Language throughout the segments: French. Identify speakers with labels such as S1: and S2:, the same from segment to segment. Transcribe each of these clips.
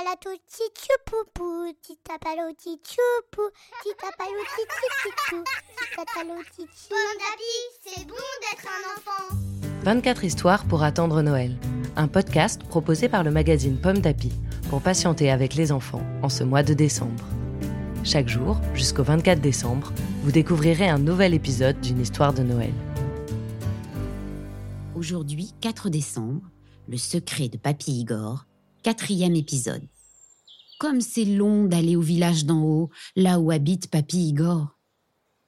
S1: palato tchoupoupou, titapalo tchoupoupou, titapalo tchoupoupou, titapalo
S2: Pomme d'api, c'est bon d'être un enfant.
S3: 24 histoires pour attendre Noël. Un podcast proposé par le magazine Pomme d'Api pour patienter avec les enfants en ce mois de décembre. Chaque jour, jusqu'au 24 décembre, vous découvrirez un nouvel épisode d'une histoire de Noël.
S4: Aujourd'hui, 4 décembre, le secret de Papy Igor, quatrième épisode. Comme c'est long d'aller au village d'en haut, là où habite Papy Igor.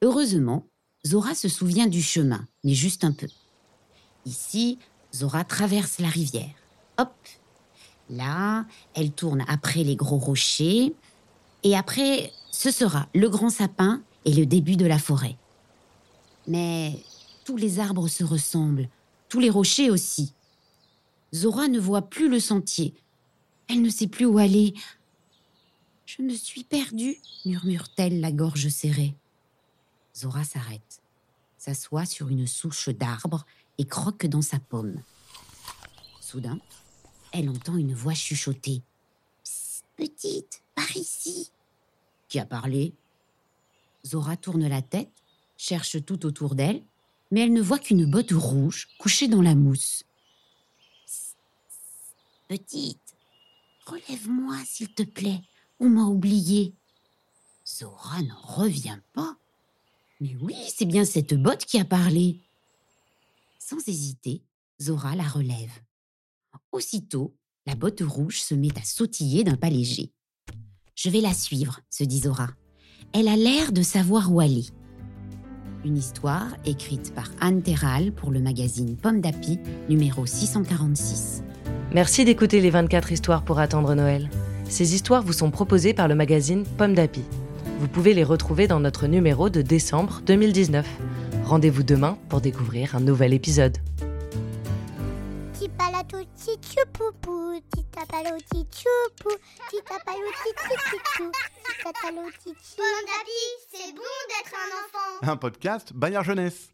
S4: Heureusement, Zora se souvient du chemin, mais juste un peu. Ici, Zora traverse la rivière. Hop Là, elle tourne après les gros rochers. Et après, ce sera le grand sapin et le début de la forêt. Mais tous les arbres se ressemblent, tous les rochers aussi. Zora ne voit plus le sentier. Elle ne sait plus où aller. Je me suis perdue, murmure-t-elle, la gorge serrée. Zora s'arrête, s'assoit sur une souche d'arbre et croque dans sa pomme. Soudain, elle entend une voix chuchoter. Petite, par ici. Qui a parlé? Zora tourne la tête, cherche tout autour d'elle, mais elle ne voit qu'une botte rouge couchée dans la mousse. Petite, relève-moi s'il te plaît, on m'a oublié. Zora n'en revient pas. Mais oui, c'est bien cette botte qui a parlé. Sans hésiter, Zora la relève. Aussitôt, la botte rouge se met à sautiller d'un pas léger. Je vais la suivre, se dit Zora. Elle a l'air de savoir où aller. Une histoire écrite par Anne Terral pour le magazine Pomme d'Api, numéro 646.
S3: Merci d'écouter les 24 histoires pour attendre Noël. Ces histoires vous sont proposées par le magazine Pomme d'Api. Vous pouvez les retrouver dans notre numéro de décembre 2019. Rendez-vous demain pour découvrir un nouvel épisode.
S2: Pomme d'api, c'est bon d'être enfant.
S5: Un podcast Bayard Jeunesse.